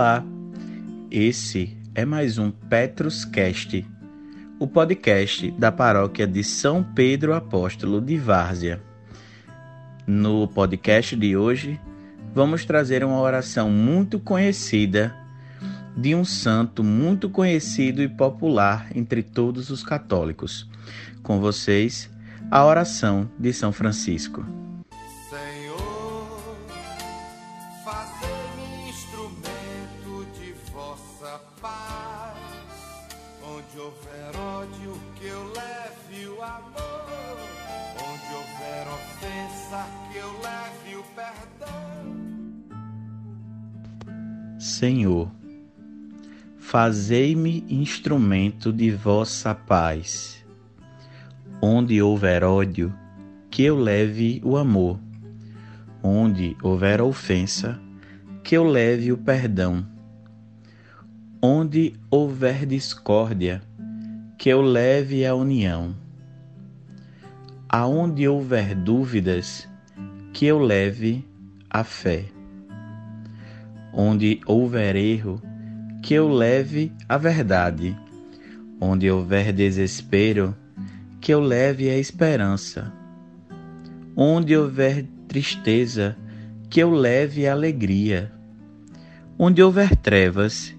Olá, esse é mais um Petrus Cast, o podcast da paróquia de São Pedro Apóstolo de Várzea. No podcast de hoje, vamos trazer uma oração muito conhecida de um santo muito conhecido e popular entre todos os católicos. Com vocês, a oração de São Francisco. Vossa paz. Onde houver ódio, que eu leve o amor. Onde houver ofensa, que eu leve o perdão. Senhor, fazei-me instrumento de vossa paz. Onde houver ódio, que eu leve o amor. Onde houver ofensa, que eu leve o perdão. Onde houver discórdia, que eu leve a união. Aonde houver dúvidas, que eu leve a fé. Onde houver erro, que eu leve a verdade. Onde houver desespero, que eu leve a esperança. Onde houver tristeza, que eu leve a alegria. Onde houver trevas,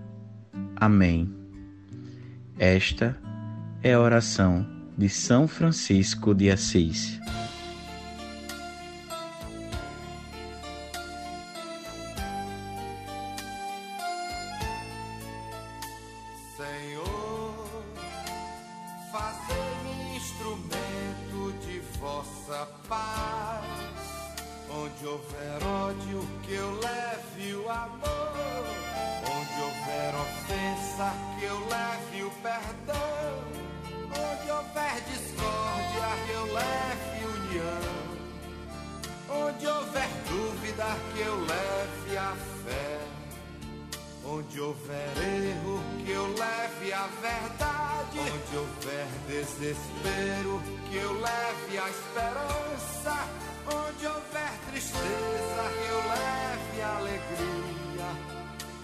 Amém. Esta é a oração de São Francisco de Assis. Que eu leve o perdão. Onde houver discórdia, que eu leve união. Onde houver dúvida, que eu leve a fé. Onde houver erro, que eu leve a verdade. Onde houver desespero, que eu leve a esperança. Onde houver tristeza, que eu leve a alegria.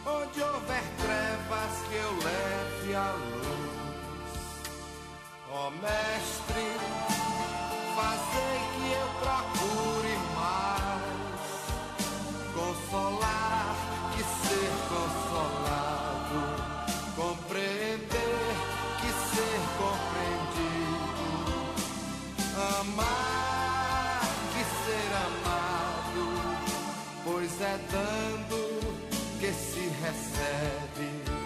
Onde houver eu leve a luz. Ó Mestre, fazei que eu procure mais. Consolar que ser consolado, compreender que ser compreendido, amar que ser amado, pois é dando que se recebe,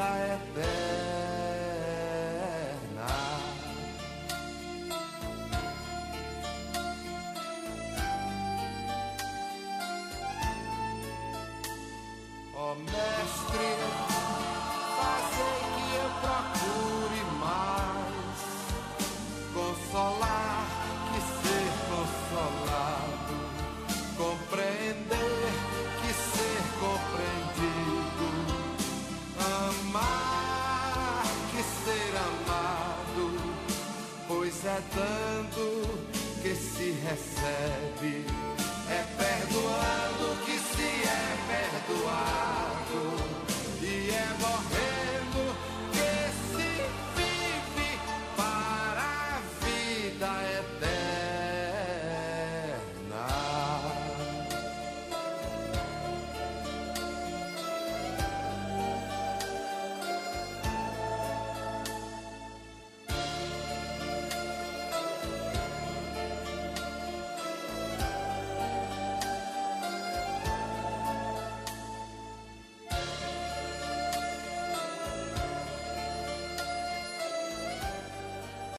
vida eterna. Ó é dando que se recebe, é perdoando